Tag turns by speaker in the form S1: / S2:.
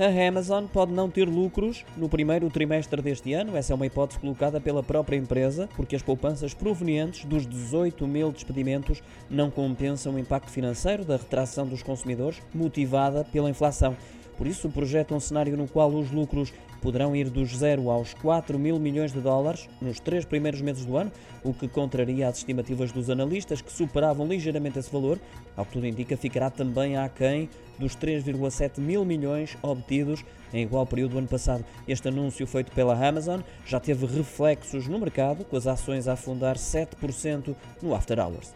S1: A Amazon pode não ter lucros no primeiro trimestre deste ano, essa é uma hipótese colocada pela própria empresa, porque as poupanças provenientes dos 18 mil despedimentos não compensam o impacto financeiro da retração dos consumidores motivada pela inflação. Por isso, projeta um cenário no qual os lucros poderão ir dos 0 aos 4 mil milhões de dólares nos três primeiros meses do ano, o que contraria as estimativas dos analistas, que superavam ligeiramente esse valor. Ao que tudo indica, ficará também aquém dos 3,7 mil milhões obtidos em igual período do ano passado. Este anúncio feito pela Amazon já teve reflexos no mercado, com as ações a afundar 7% no After Hours.